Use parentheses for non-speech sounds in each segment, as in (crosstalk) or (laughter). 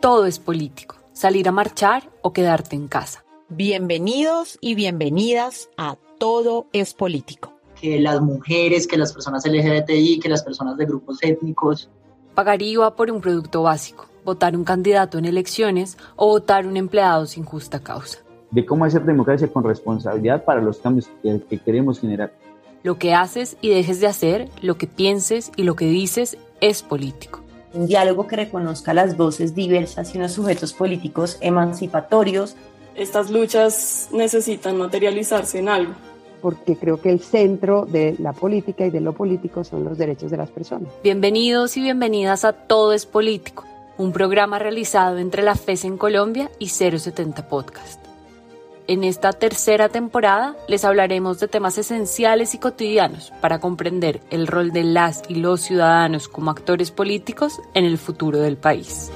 Todo es político salir a marchar o quedarte en casa. Bienvenidos y bienvenidas a Todo es Político. Que las mujeres, que las personas LGBTI, que las personas de grupos étnicos. Pagar IVA por un producto básico, votar un candidato en elecciones o votar un empleado sin justa causa. De cómo hacer democracia con responsabilidad para los cambios que, que queremos generar. Lo que haces y dejes de hacer, lo que pienses y lo que dices es político un diálogo que reconozca las voces diversas y unos sujetos políticos emancipatorios. Estas luchas necesitan materializarse en algo. Porque creo que el centro de la política y de lo político son los derechos de las personas. Bienvenidos y bienvenidas a Todo es Político, un programa realizado entre la FES en Colombia y 070 Podcast. En esta tercera temporada les hablaremos de temas esenciales y cotidianos para comprender el rol de las y los ciudadanos como actores políticos en el futuro del país.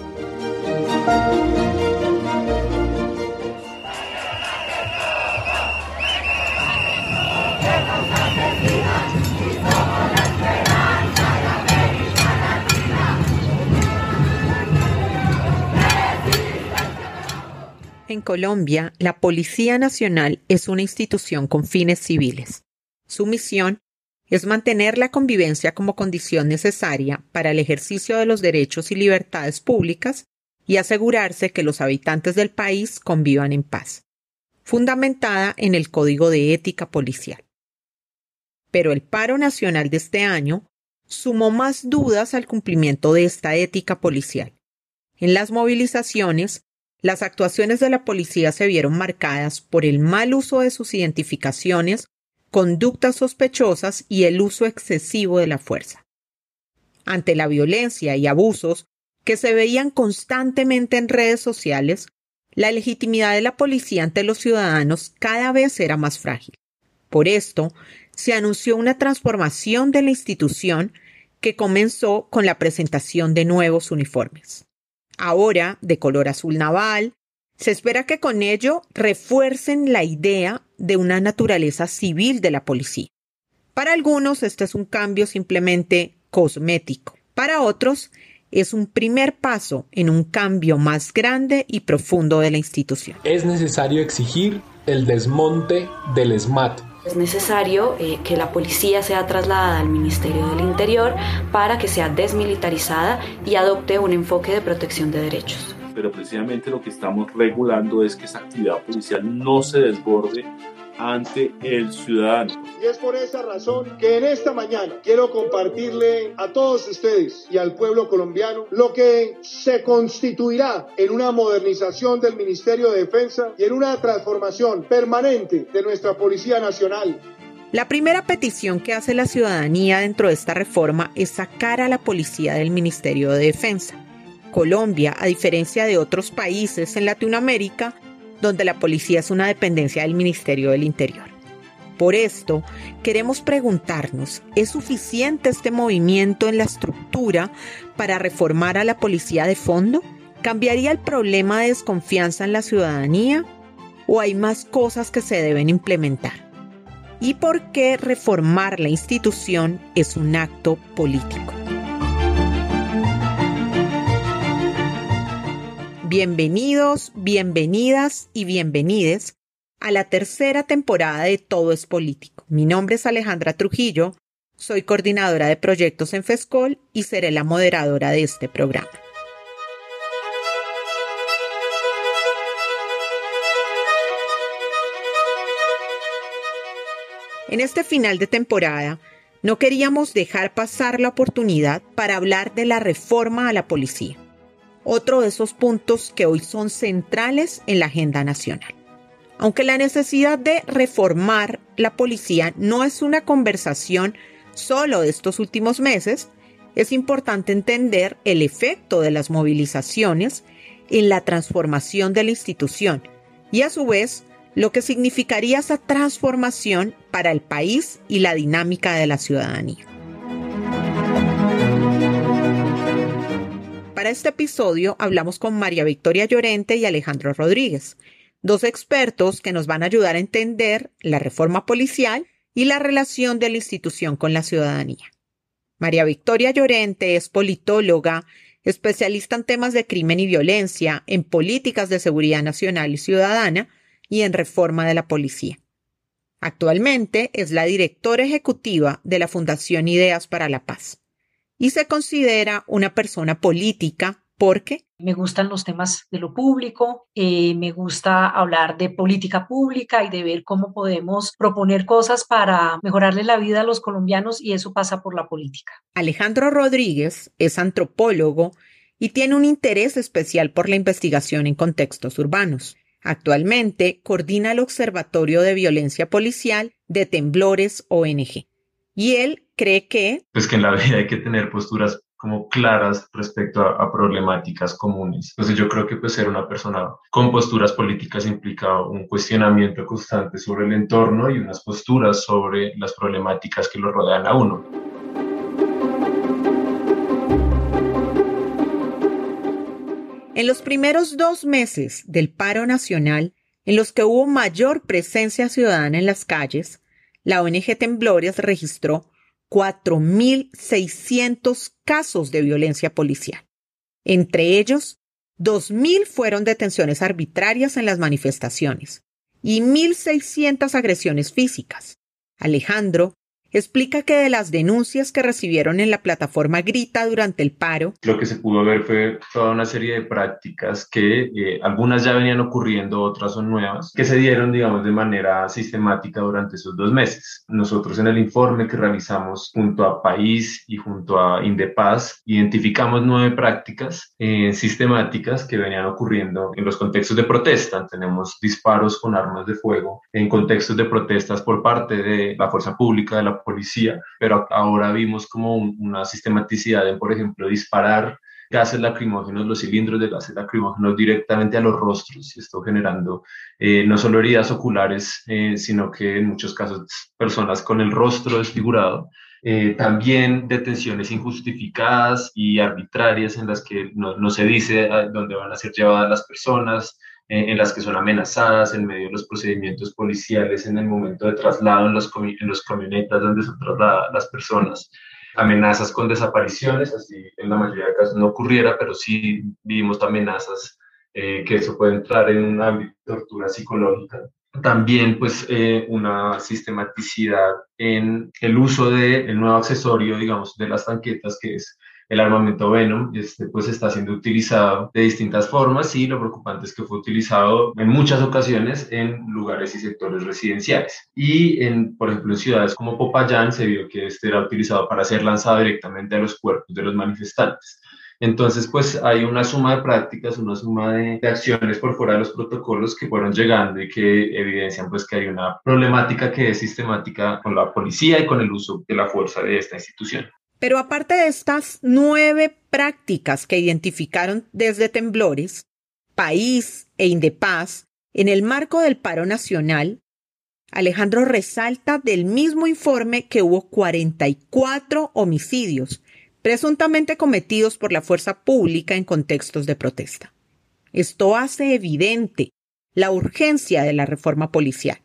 En Colombia, la Policía Nacional es una institución con fines civiles. Su misión es mantener la convivencia como condición necesaria para el ejercicio de los derechos y libertades públicas y asegurarse que los habitantes del país convivan en paz, fundamentada en el Código de Ética Policial. Pero el paro nacional de este año sumó más dudas al cumplimiento de esta ética policial. En las movilizaciones las actuaciones de la policía se vieron marcadas por el mal uso de sus identificaciones, conductas sospechosas y el uso excesivo de la fuerza. Ante la violencia y abusos que se veían constantemente en redes sociales, la legitimidad de la policía ante los ciudadanos cada vez era más frágil. Por esto, se anunció una transformación de la institución que comenzó con la presentación de nuevos uniformes ahora de color azul naval. Se espera que con ello refuercen la idea de una naturaleza civil de la policía. Para algunos este es un cambio simplemente cosmético. Para otros es un primer paso en un cambio más grande y profundo de la institución. Es necesario exigir el desmonte del SMAT, es necesario eh, que la policía sea trasladada al Ministerio del Interior para que sea desmilitarizada y adopte un enfoque de protección de derechos. Pero precisamente lo que estamos regulando es que esa actividad policial no se desborde ante el ciudadano. Y es por esa razón que en esta mañana quiero compartirle a todos ustedes y al pueblo colombiano lo que se constituirá en una modernización del Ministerio de Defensa y en una transformación permanente de nuestra Policía Nacional. La primera petición que hace la ciudadanía dentro de esta reforma es sacar a la policía del Ministerio de Defensa. Colombia, a diferencia de otros países en Latinoamérica, donde la policía es una dependencia del Ministerio del Interior. Por esto, queremos preguntarnos, ¿es suficiente este movimiento en la estructura para reformar a la policía de fondo? ¿Cambiaría el problema de desconfianza en la ciudadanía? ¿O hay más cosas que se deben implementar? ¿Y por qué reformar la institución es un acto político? Bienvenidos, bienvenidas y bienvenides a la tercera temporada de Todo es Político. Mi nombre es Alejandra Trujillo, soy coordinadora de proyectos en FESCOL y seré la moderadora de este programa. En este final de temporada, no queríamos dejar pasar la oportunidad para hablar de la reforma a la policía otro de esos puntos que hoy son centrales en la agenda nacional. Aunque la necesidad de reformar la policía no es una conversación solo de estos últimos meses, es importante entender el efecto de las movilizaciones en la transformación de la institución y a su vez lo que significaría esa transformación para el país y la dinámica de la ciudadanía. Para este episodio hablamos con María Victoria Llorente y Alejandro Rodríguez, dos expertos que nos van a ayudar a entender la reforma policial y la relación de la institución con la ciudadanía. María Victoria Llorente es politóloga, especialista en temas de crimen y violencia, en políticas de seguridad nacional y ciudadana y en reforma de la policía. Actualmente es la directora ejecutiva de la Fundación Ideas para la Paz y se considera una persona política porque me gustan los temas de lo público, eh, me gusta hablar de política pública y de ver cómo podemos proponer cosas para mejorarle la vida a los colombianos y eso pasa por la política. Alejandro Rodríguez es antropólogo y tiene un interés especial por la investigación en contextos urbanos. Actualmente coordina el Observatorio de Violencia Policial de Temblores ONG. Y él cree que... Pues que en la vida hay que tener posturas como claras respecto a, problemáticas comunes. Entonces yo creo que pues ser una persona con posturas políticas implica un cuestionamiento constante sobre el entorno y unas posturas sobre las problemáticas que lo rodean a uno. En los primeros dos meses del paro nacional, en los que hubo mayor presencia ciudadana en las calles, la ONG Temblores registró 4.600 casos de violencia policial. Entre ellos, 2.000 fueron detenciones arbitrarias en las manifestaciones y 1.600 agresiones físicas. Alejandro explica que de las denuncias que recibieron en la plataforma Grita durante el paro, lo que se pudo ver fue toda una serie de prácticas que eh, algunas ya venían ocurriendo, otras son nuevas, que se dieron, digamos, de manera sistemática durante esos dos meses. Nosotros en el informe que realizamos junto a País y junto a Indepaz, identificamos nueve prácticas eh, sistemáticas que venían ocurriendo en los contextos de protesta. Tenemos disparos con armas de fuego en contextos de protestas por parte de la fuerza pública, de la policía, pero ahora vimos como una sistematicidad en, por ejemplo, disparar gases lacrimógenos, los cilindros de gases lacrimógenos directamente a los rostros, y esto generando eh, no solo heridas oculares, eh, sino que en muchos casos personas con el rostro desfigurado. Eh, también detenciones injustificadas y arbitrarias en las que no, se dice a dónde van a ser llevadas las personas, en las que son amenazadas en medio de los procedimientos policiales en el momento de traslado en los, en los camionetas donde son trasladadas las personas, amenazas con desapariciones, así en la mayoría de casos no ocurriera, pero sí vimos amenazas eh, que eso puede entrar en un ámbito de tortura psicológica. También pues eh, una sistematicidad en el uso del el nuevo accesorio, digamos, de las tanquetas, que es el armamento Venom este, pues está siendo utilizado de distintas formas y lo preocupante es que fue utilizado en muchas ocasiones en lugares y sectores residenciales. Y por ejemplo, en ciudades como Popayán se vio que este era utilizado para ser lanzado directamente a los cuerpos de los manifestantes. Entonces, pues hay una suma de prácticas, una suma de, de, acciones por fuera de los protocolos que fueron llegando y que evidencian pues que hay una problemática que es sistemática con la policía y con el uso de la fuerza de esta institución. Pero aparte de estas nueve prácticas que identificaron desde Temblores, País e Indepaz, en el marco del paro nacional, Alejandro resalta del mismo informe que hubo 44 homicidios, presuntamente cometidos por la fuerza pública en contextos de protesta. Esto hace evidente la urgencia de la reforma policial,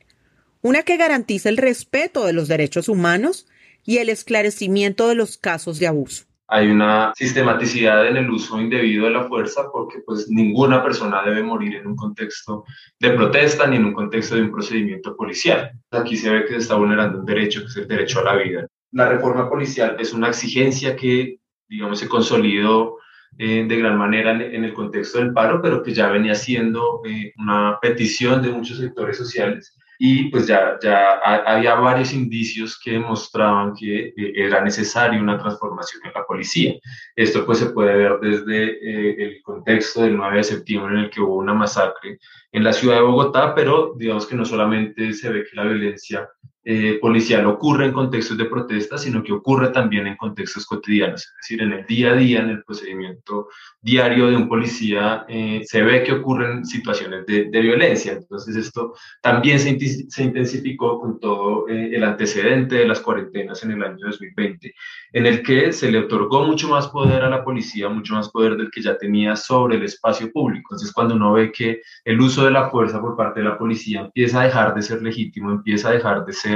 una que garantice el respeto de los derechos humanos y el esclarecimiento de los casos de abuso. Hay una sistematicidad en el uso indebido de la fuerza porque pues ninguna persona debe morir en un contexto de protesta ni en un contexto de un procedimiento policial. Aquí se ve que se está vulnerando un derecho que es el derecho a la vida. La reforma policial es una exigencia que, digamos, se consolidó eh, de gran manera en, el contexto del paro, pero que ya venía siendo eh, una petición de muchos sectores sociales y pues ya, ya había varios indicios que demostraban que eh, era necesaria una transformación en la policía. Esto pues se puede ver desde eh, el contexto del 9 de septiembre en el que hubo una masacre en la ciudad de Bogotá, pero digamos que no solamente se ve que la violencia eh, policial ocurre en contextos de protesta, sino que ocurre también en contextos cotidianos, es decir, en el día a día, en el procedimiento diario de un policía, eh, se ve que ocurren situaciones de, violencia. Entonces esto también se, se intensificó con todo eh, el antecedente de las cuarentenas en el año 2020, en el que se le otorgó mucho más poder a la policía, mucho más poder del que ya tenía sobre el espacio público. Entonces cuando uno ve que el uso de la fuerza por parte de la policía empieza a dejar de ser legítimo, empieza a dejar de ser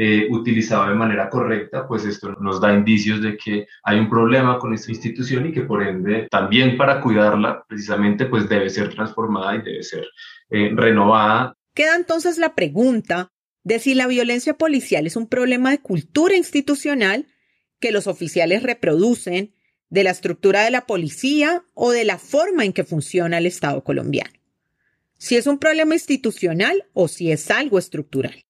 eh, utilizado de manera correcta, pues esto nos da indicios de que hay un problema con esta institución y que por ende también para cuidarla precisamente pues debe ser transformada y debe ser eh, renovada. Queda entonces la pregunta de si la violencia policial es un problema de cultura institucional que los oficiales reproducen, de la estructura de la policía o de la forma en que funciona el Estado colombiano. Si es un problema institucional o si es algo estructural.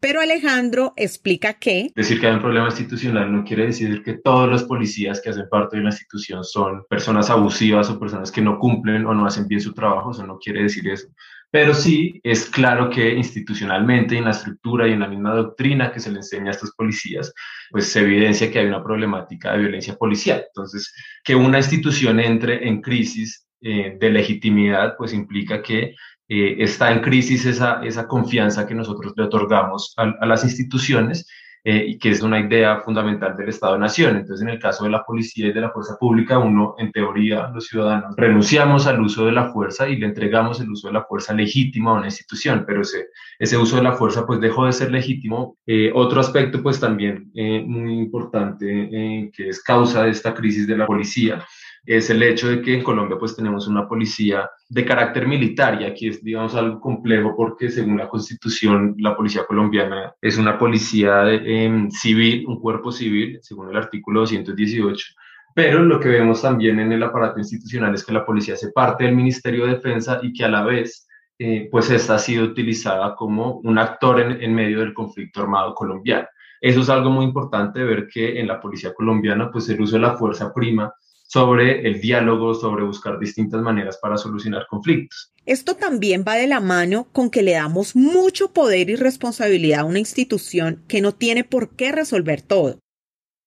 Pero Alejandro explica que... Decir que hay un problema institucional no quiere decir que todos los policías que hacen parte de la institución son personas abusivas o personas que no cumplen o no hacen bien su trabajo, eso no quiere decir eso. Pero sí es claro que institucionalmente, en la estructura y en la misma doctrina que se le enseña a estos policías, pues se evidencia que hay una problemática de violencia policial. Entonces, que una institución entre en crisis eh, de legitimidad, pues implica que eh, está en crisis esa, esa confianza que nosotros le otorgamos a, las instituciones eh, y que es una idea fundamental del Estado-Nación. Entonces, en el caso de la policía y de la fuerza pública, uno, en teoría, los ciudadanos, renunciamos al uso de la fuerza y le entregamos el uso de la fuerza legítima a una institución, pero ese, ese uso de la fuerza, pues, dejó de ser legítimo. Eh, otro aspecto, pues, también muy importante, que es causa de esta crisis de la policía, es el hecho de que en Colombia pues tenemos una policía de carácter militar y aquí es digamos algo complejo porque según la constitución la policía colombiana es una policía em, civil, un cuerpo civil según el artículo 218. Pero lo que vemos también en el aparato institucional es que la policía hace parte del Ministerio de Defensa y que a la vez eh, pues esta ha sido utilizada como un actor en, en medio del conflicto armado colombiano. Eso es algo muy importante ver que en la policía colombiana pues el uso de la fuerza prima sobre el diálogo, sobre buscar distintas maneras para solucionar conflictos. Esto también va de la mano con que le damos mucho poder y responsabilidad a una institución que no tiene por qué resolver todo.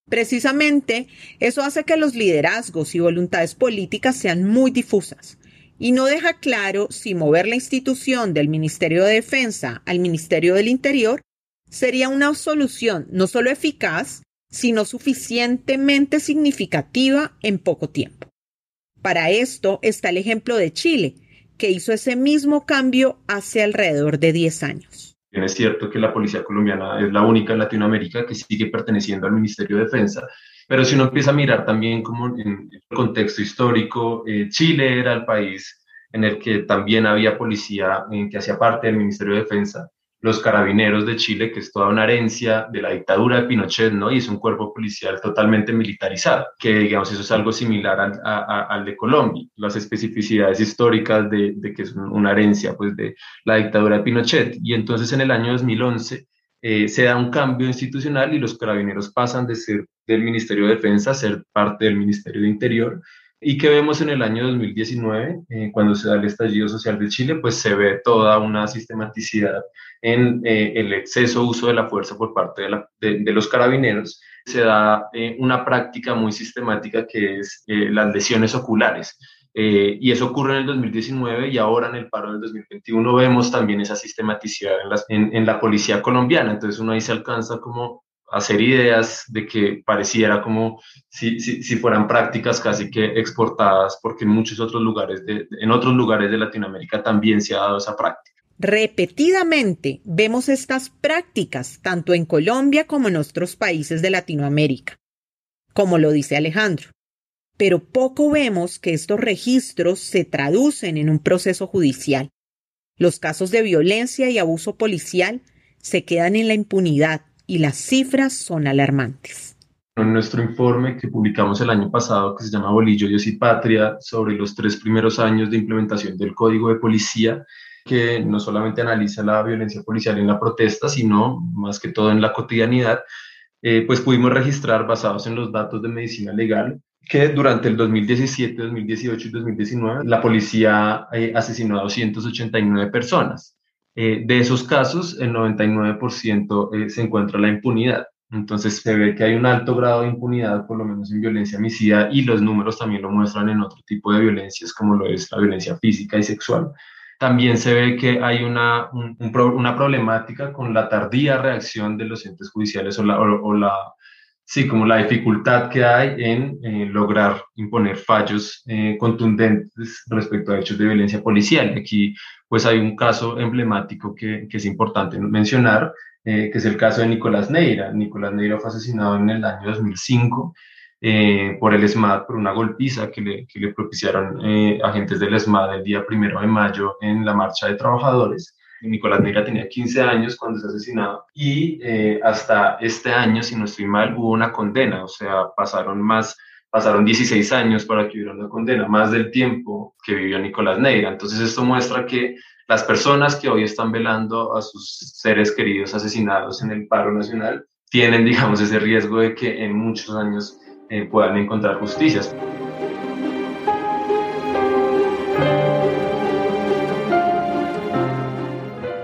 Precisamente, eso hace que los liderazgos y voluntades políticas sean muy difusas y no deja claro si mover la institución del Ministerio de Defensa al Ministerio del Interior sería una solución no solo eficaz, sino suficientemente significativa en poco tiempo. Para esto está el ejemplo de Chile, que hizo ese mismo cambio hace alrededor de 10 años. Es cierto que la policía colombiana es la única en Latinoamérica que sigue perteneciendo al Ministerio de Defensa, pero si uno empieza a mirar también como en el contexto histórico, eh, Chile era el país en el que también había policía que hacía parte del Ministerio de Defensa los carabineros de Chile, que es toda una herencia de la dictadura de Pinochet, ¿no? Y es un cuerpo policial totalmente militarizado, que digamos eso es algo similar al, de Colombia, las especificidades históricas de, de, que es una herencia pues de la dictadura de Pinochet. Y entonces en el año 2011 eh, se da un cambio institucional y los carabineros pasan de ser del Ministerio de Defensa a ser parte del Ministerio de Interior y que vemos en el año 2019, eh, cuando se da el estallido social de Chile, pues se ve toda una sistematicidad en eh, el exceso uso de la fuerza por parte de, los carabineros. Se da eh, una práctica muy sistemática que es las lesiones oculares. y eso ocurre en el 2019 y ahora en el paro del 2021 vemos también esa sistematicidad en, la policía colombiana. Entonces uno ahí se alcanza como hacer ideas de que pareciera como si, fueran prácticas casi que exportadas, porque en muchos otros lugares, en otros lugares de Latinoamérica también se ha dado esa práctica. Repetidamente vemos estas prácticas tanto en Colombia como en otros países de Latinoamérica, como lo dice Alejandro. Pero poco vemos que estos registros se traducen en un proceso judicial. Los casos de violencia y abuso policial se quedan en la impunidad y las cifras son alarmantes. En nuestro informe que publicamos el año pasado, que se llama Bolillo, Dios y Patria, sobre los tres primeros años de implementación del Código de Policía, que no solamente analiza la violencia policial en la protesta, sino más que todo en la cotidianidad, eh, pues pudimos registrar, basados en los datos de medicina legal, que durante el 2017, 2018 y 2019 la policía eh, asesinó a 289 personas. eh, de esos casos, el 99% eh, se encuentra la impunidad. Entonces se ve que hay un alto grado de impunidad, por lo menos en violencia homicida, y los números también lo muestran en otro tipo de violencias, como lo es la violencia física y sexual. También se ve que hay una, una problemática con la tardía reacción de los entes judiciales o la, o, la sí, como la dificultad que hay en eh, lograr imponer fallos eh, contundentes respecto a hechos de violencia policial. Aquí, pues hay un caso emblemático que, que es importante mencionar, eh, que es el caso de Nicolás Neira. Nicolás Neira fue asesinado en el año 2005 eh, por el SMAD, por una golpiza que le, que le propiciaron eh, agentes del SMAD el día primero de mayo en la marcha de trabajadores. Nicolás Neira tenía 15 años cuando se asesinado y eh, hasta este año, si no estoy mal, hubo una condena, o sea, pasaron más, pasaron 16 años para que hubiera una condena, más del tiempo que vivió Nicolás Neira. Entonces esto muestra que las personas que hoy están velando a sus seres queridos asesinados en el paro nacional tienen, digamos, ese riesgo de que en muchos años eh, puedan encontrar justicias.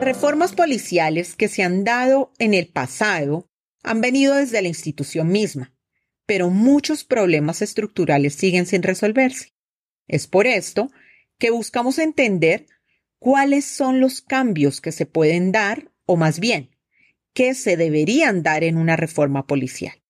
Reformas policiales que se han dado en el pasado han venido desde la institución misma, pero muchos problemas estructurales siguen sin resolverse. Es por esto que buscamos entender cuáles son los cambios que se pueden dar, o más bien, qué se deberían dar en una reforma policial.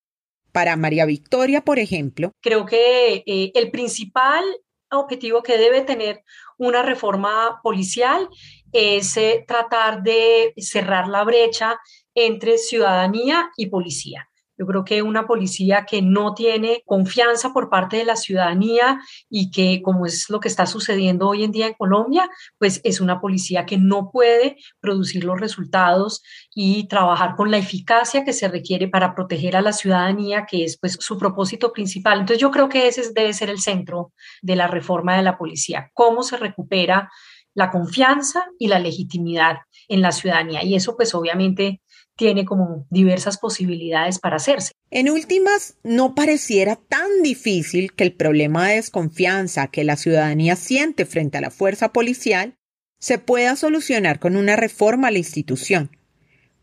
Para María Victoria, por ejemplo. Creo que eh, el principal objetivo que debe tener una reforma policial es eh, tratar de cerrar la brecha entre ciudadanía y policía. Yo creo que una policía que no tiene confianza por parte de la ciudadanía y que, como es lo que está sucediendo hoy en día en Colombia, pues es una policía que no puede producir los resultados y trabajar con la eficacia que se requiere para proteger a la ciudadanía, que es pues su propósito principal. Entonces yo creo que ese debe ser el centro de la reforma de la policía, cómo se recupera la confianza y la legitimidad en la ciudadanía. Y eso pues obviamente tiene como diversas posibilidades para hacerse. En últimas, no pareciera tan difícil que el problema de desconfianza que la ciudadanía siente frente a la fuerza policial se pueda solucionar con una reforma a la institución.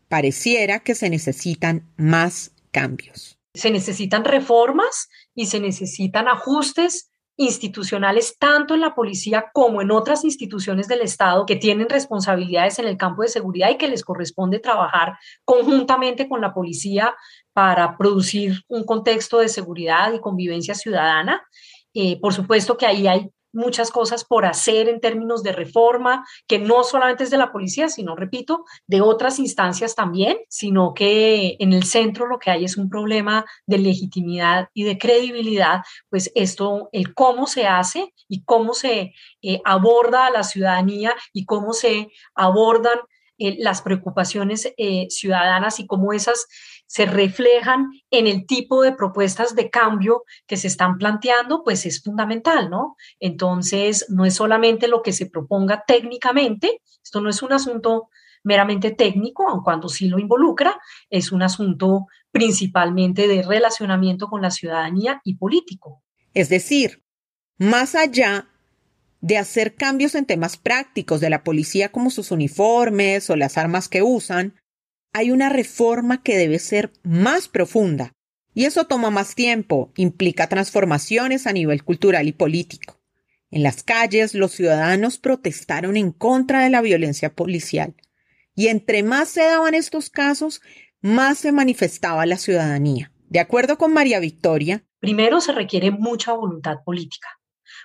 Pareciera que se necesitan más cambios. Se necesitan reformas y se necesitan ajustes institucionales tanto en la policía como en otras instituciones del Estado que tienen responsabilidades en el campo de seguridad y que les corresponde trabajar conjuntamente con la policía para producir un contexto de seguridad y convivencia ciudadana. Eh, por supuesto que ahí hay muchas cosas por hacer en términos de reforma, que no solamente es de la policía, sino, repito, de otras instancias también, sino que en el centro lo que hay es un problema de legitimidad y de credibilidad, pues esto, el cómo se hace y cómo se eh, aborda a la ciudadanía y cómo se abordan eh, las preocupaciones eh, ciudadanas y cómo esas se reflejan en el tipo de propuestas de cambio que se están planteando, pues es fundamental, ¿no? Entonces, no es solamente lo que se proponga técnicamente, esto no es un asunto meramente técnico, aun cuando sí lo involucra, es un asunto principalmente de relacionamiento con la ciudadanía y político. Es decir, más allá de hacer cambios en temas prácticos de la policía como sus uniformes o las armas que usan, hay una reforma que debe ser más profunda. Y eso toma más tiempo, implica transformaciones a nivel cultural y político. En las calles los ciudadanos protestaron en contra de la violencia policial. Y entre más se daban estos casos, más se manifestaba la ciudadanía. De acuerdo con María Victoria, primero se requiere mucha voluntad política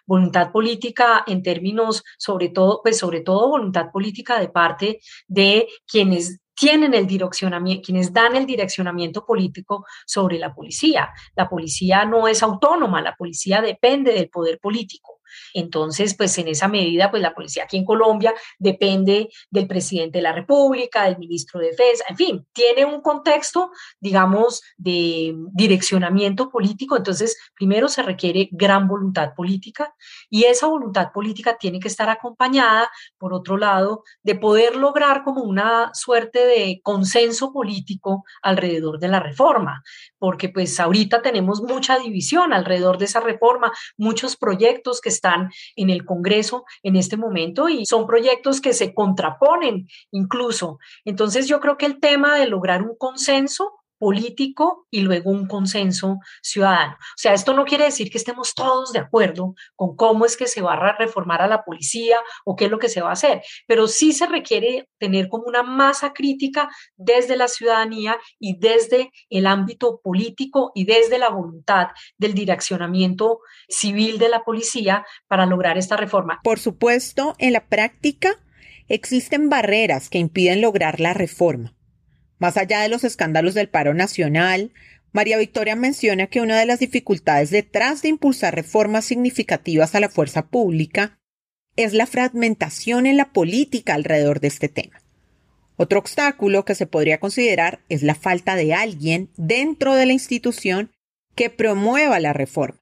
voluntad política en términos, sobre todo, pues sobre todo voluntad política de parte de quienes tienen el direccionamiento, quienes dan el direccionamiento político sobre la policía. La policía no es autónoma, la policía depende del poder político. Entonces, pues en esa medida, pues la policía aquí en Colombia depende del presidente de la República, del ministro de Defensa, en fin, tiene un contexto, digamos, de direccionamiento político. Entonces, primero se requiere gran voluntad política y esa voluntad política tiene que estar acompañada, por otro lado, de poder lograr como una suerte de consenso político alrededor de la reforma. Porque pues ahorita tenemos mucha división alrededor de esa reforma, muchos proyectos que están en el Congreso en este momento y son proyectos que se contraponen incluso. Entonces yo creo que el tema de lograr un consenso político y luego un consenso ciudadano. O sea, esto no quiere decir que estemos todos de acuerdo con cómo es que se va a reformar a la policía o qué es lo que se va a hacer, pero sí se requiere tener como una masa crítica desde la ciudadanía y desde el ámbito político y desde la voluntad del direccionamiento civil de la policía para lograr esta reforma. Por supuesto, en la práctica existen barreras que impiden lograr la reforma más allá de los escándalos del paro nacional, María Victoria menciona que una de las dificultades detrás de impulsar reformas significativas a la fuerza pública es la fragmentación en la política alrededor de este tema. Otro obstáculo que se podría considerar es la falta de alguien dentro de la institución que promueva la reforma.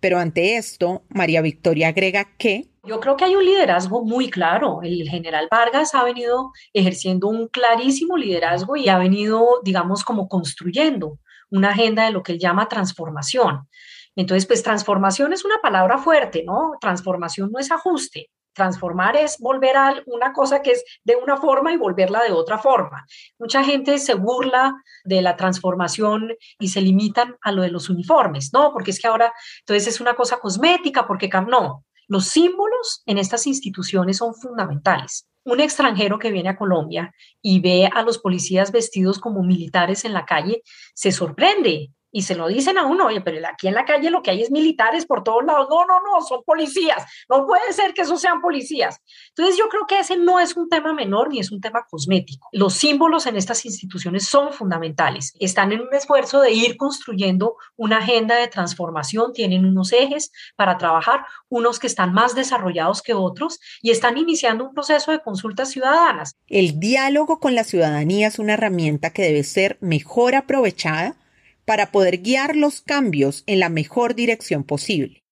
Pero ante esto, María Victoria agrega que yo creo que hay un liderazgo muy claro. El general Vargas ha venido ejerciendo un clarísimo liderazgo y ha venido, digamos, como construyendo una agenda de lo que él llama transformación. Entonces, pues transformación es una palabra fuerte, ¿no? Transformación no es ajuste. Transformar es volver a una cosa que es de una forma y volverla de otra forma. Mucha gente se burla de la transformación y se limitan a lo de los uniformes, ¿no? Porque es que ahora, entonces es una cosa cosmética, porque no, los símbolos en estas instituciones son fundamentales. Un extranjero que viene a Colombia y ve a los policías vestidos como militares en la calle se sorprende y se lo dicen a uno, oye, pero aquí en la calle lo que hay es militares por todos lados. No, no, no, son policías. No puede ser que esos sean policías. Entonces yo creo que ese no es un tema menor ni es un tema cosmético. Los símbolos en estas instituciones son fundamentales. Están en un esfuerzo de ir construyendo una agenda de transformación, tienen unos ejes para trabajar, unos que están más desarrollados que otros y están iniciando un proceso de consultas ciudadanas. El diálogo con la ciudadanía es una herramienta que debe ser mejor aprovechada para poder guiar los cambios en la mejor dirección posible.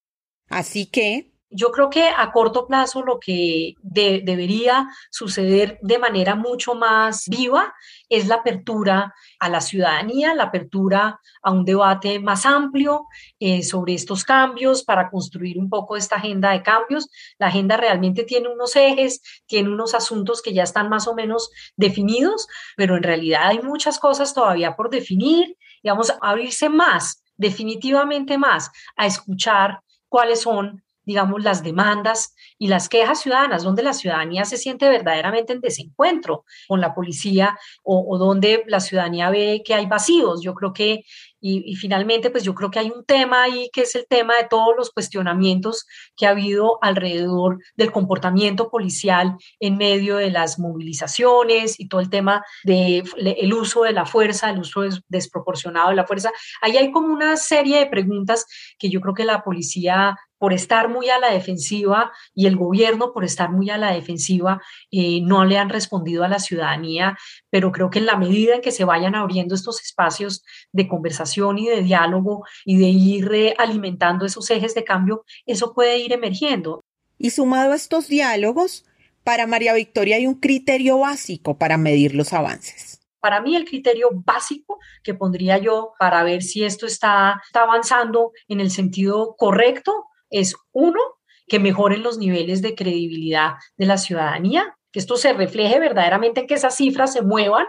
Así que... Yo creo que a corto plazo lo que debería suceder de manera mucho más viva es la apertura a la ciudadanía, la apertura a un debate más amplio eh, sobre estos cambios para construir un poco esta agenda de cambios. La agenda realmente tiene unos ejes, tiene unos asuntos que ya están más o menos definidos, pero en realidad hay muchas cosas todavía por definir digamos, abrirse más, definitivamente más, a escuchar cuáles son, digamos, las demandas y las quejas ciudadanas, donde la ciudadanía se siente verdaderamente en desencuentro con la policía o, o donde la ciudadanía ve que hay vacíos. Yo creo que y, finalmente, pues yo creo que hay un tema ahí que es el tema de todos los cuestionamientos que ha habido alrededor del comportamiento policial en medio de las movilizaciones y todo el tema del el uso de la fuerza, el uso desproporcionado de la fuerza. Ahí hay como una serie de preguntas que yo creo que la policía por estar muy a la defensiva y el gobierno por estar muy a la defensiva eh, no le han respondido a la ciudadanía, pero creo que en la medida en que se vayan abriendo estos espacios de conversación y de diálogo y de ir alimentando esos ejes de cambio, eso puede ir emergiendo. Y sumado a estos diálogos, para María Victoria hay un criterio básico para medir los avances. Para mí el criterio básico que pondría yo para ver si esto está, está avanzando en el sentido correcto es uno, que mejoren los niveles de credibilidad de la ciudadanía, que esto se refleje verdaderamente en que esas cifras se muevan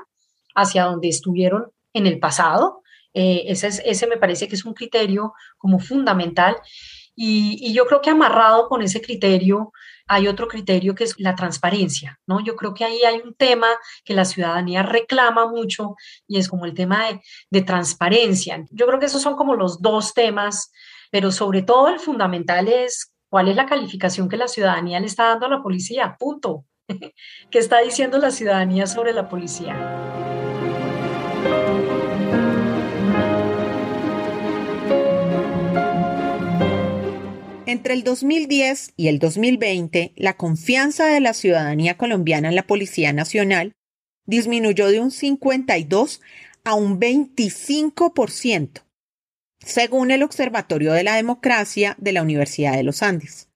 hacia donde estuvieron en el pasado. Eh, ese, ese me parece que es un criterio como fundamental. Y, y, yo creo que amarrado con ese criterio hay otro criterio que es la transparencia, ¿no? Yo creo que ahí hay un tema que la ciudadanía reclama mucho y es como el tema de, de transparencia. Yo creo que esos son como los dos temas pero sobre todo el fundamental es cuál es la calificación que la ciudadanía le está dando a la policía, punto. (laughs) ¿Qué está diciendo la ciudadanía sobre la policía? Entre el 2010 y el 2020, la confianza de la ciudadanía colombiana en la Policía Nacional disminuyó de un 52 a un 25%, según el Observatorio de la Democracia de la Universidad de los Andes.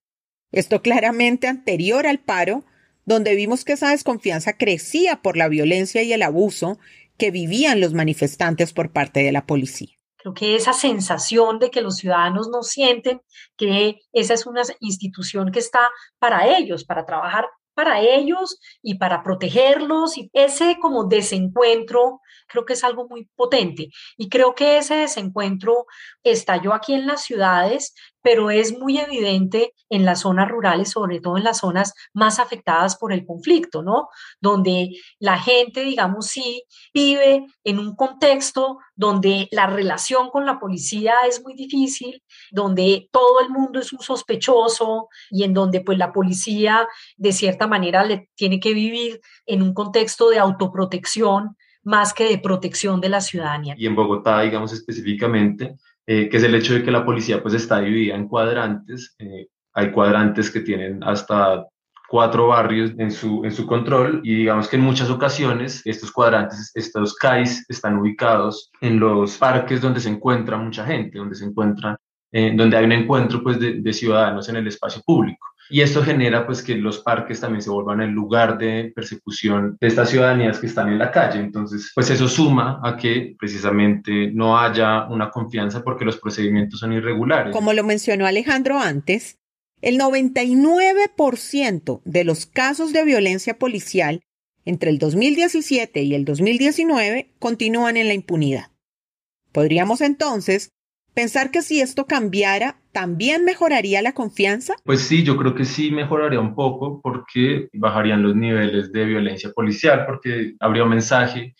Esto claramente anterior al paro, donde vimos que esa desconfianza crecía por la violencia y el abuso que vivían los manifestantes por parte de la policía. Creo que esa sensación de que los ciudadanos no sienten que esa es una institución que está para ellos, para trabajar para ellos y para protegerlos. Y ese como desencuentro creo que es algo muy potente. Y creo que ese desencuentro estalló aquí en las ciudades, pero es muy evidente en las zonas rurales, sobre todo en las zonas más afectadas por el conflicto, ¿no? Donde la gente, digamos, sí vive en un contexto donde la relación con la policía es muy difícil, donde todo el mundo es un sospechoso y en donde pues la policía de cierta manera le tiene que vivir en un contexto de autoprotección más que de protección de la ciudadanía. Y en Bogotá, digamos específicamente, eh, que es el hecho de que la policía pues está dividida en cuadrantes. Eh, hay cuadrantes que tienen hasta cuatro barrios en su, en su control y digamos que en muchas ocasiones estos cuadrantes, estos CAIs están ubicados en los parques donde se encuentra mucha gente, donde se encuentra, eh, donde hay un encuentro pues de, de ciudadanos en el espacio público. Y esto genera pues que los parques también se vuelvan el lugar de persecución de estas ciudadanías que están en la calle. Entonces, pues eso suma a que precisamente no haya una confianza porque los procedimientos son irregulares. Como lo mencionó Alejandro antes, el 99% de los casos de violencia policial entre el 2017 y el 2019 continúan en la impunidad. Podríamos entonces pensar que si esto cambiara, ¿también mejoraría la confianza? Pues sí, yo creo que sí mejoraría un poco porque bajarían los niveles de violencia policial, porque habría un mensaje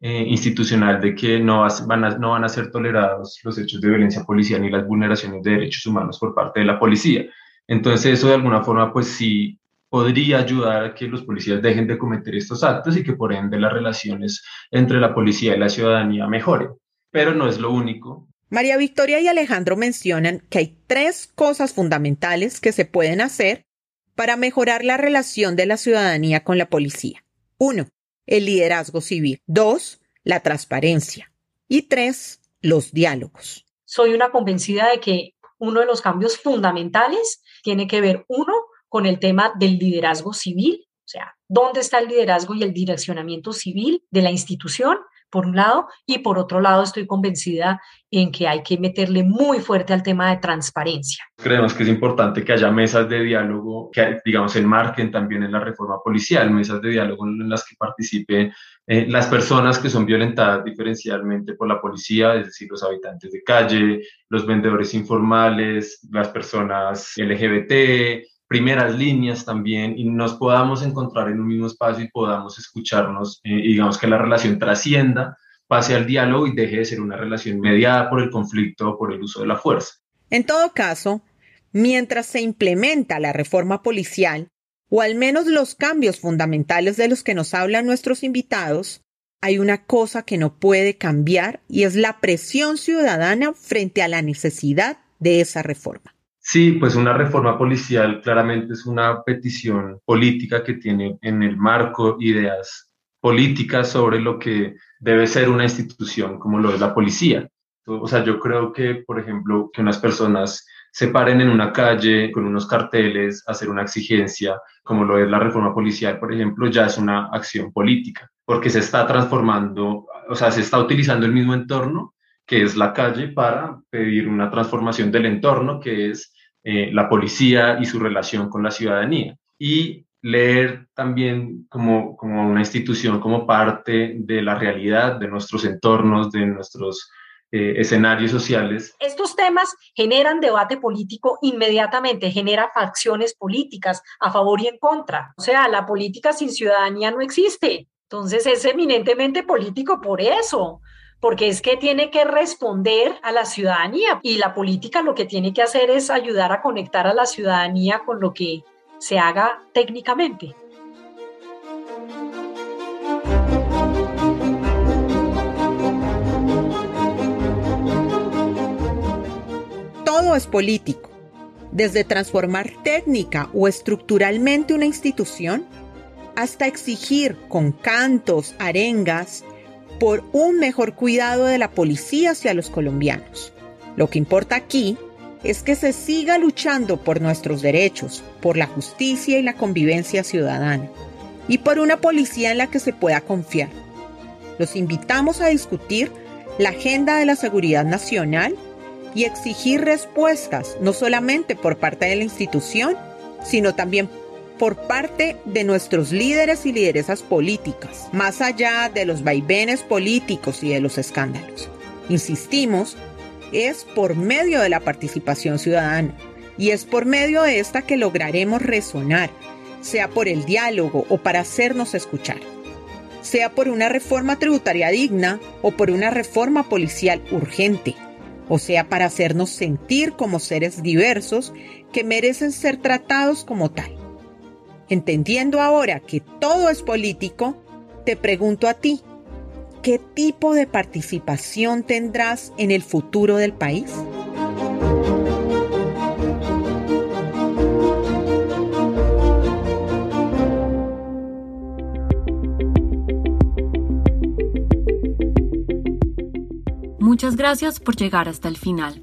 eh, institucional de que no van, a, no van a ser tolerados los hechos de violencia policial ni las vulneraciones de derechos humanos por parte de la policía. Entonces eso de alguna forma pues sí podría ayudar a que los policías dejen de cometer estos actos y que por ende las relaciones entre la policía y la ciudadanía mejoren. Pero no es lo único. María Victoria y Alejandro mencionan que hay tres cosas fundamentales que se pueden hacer para mejorar la relación de la ciudadanía con la policía. Uno, el liderazgo civil. Dos, la transparencia. Y tres, los diálogos. Soy una convencida de que uno de los cambios fundamentales tiene que ver, uno, con el tema del liderazgo civil, o sea, dónde está el liderazgo y el direccionamiento civil de la institución por un lado, y por otro lado estoy convencida en que hay que meterle muy fuerte al tema de transparencia. Creemos que es importante que haya mesas de diálogo que, digamos, enmarquen también en la reforma policial, mesas de diálogo en las que participen eh, las personas que son violentadas diferencialmente por la policía, es decir, los habitantes de calle, los vendedores informales, las personas LGBT, primeras líneas también y nos podamos encontrar en un mismo espacio y podamos escucharnos eh, y digamos que la relación trascienda, pase al diálogo y deje de ser una relación mediada por el conflicto o por el uso de la fuerza. En todo caso, mientras se implementa la reforma policial, o al menos los cambios fundamentales de los que nos hablan nuestros invitados, hay una cosa que no puede cambiar y es la presión ciudadana frente a la necesidad de esa reforma. Sí, pues una reforma policial claramente es una petición política que tiene en el marco ideas políticas sobre lo que debe ser una institución como lo es la policía. O sea, yo creo que, por ejemplo, que unas personas se paren en una calle con unos carteles, hacer una exigencia, como lo es la reforma policial, por ejemplo, ya es una acción política, porque se está transformando, o sea, se está utilizando el mismo entorno que es la calle, para pedir una transformación del entorno, que es eh, la policía y su relación con la ciudadanía. Y leer también como, como una institución, como parte de la realidad de nuestros entornos, de nuestros eh, escenarios sociales. Estos temas generan debate político inmediatamente, generan facciones políticas a favor y en contra. O sea, la política sin ciudadanía no existe. Entonces es eminentemente político por eso porque es que tiene que responder a la ciudadanía y la política lo que tiene que hacer es ayudar a conectar a la ciudadanía con lo que se haga técnicamente. Todo es político, desde transformar técnica o estructuralmente una institución hasta exigir con cantos, arengas, por un mejor cuidado de la policía hacia los colombianos. Lo que importa aquí es que se siga luchando por nuestros derechos, por la justicia y la convivencia ciudadana, y por una policía en la que se pueda confiar. Los invitamos a discutir la agenda de la seguridad nacional y exigir respuestas no solamente por parte de la institución, sino también por parte de nuestros líderes y lideresas políticas, más allá de los vaivenes políticos y de los escándalos. Insistimos, es por medio de la participación ciudadana y es por medio de esta que lograremos resonar, sea por el diálogo o para hacernos escuchar, sea por una reforma tributaria digna o por una reforma policial urgente, o sea para hacernos sentir como seres diversos que merecen ser tratados como tal. Entendiendo ahora que todo es político, te pregunto a ti, ¿qué tipo de participación tendrás en el futuro del país? Muchas gracias por llegar hasta el final.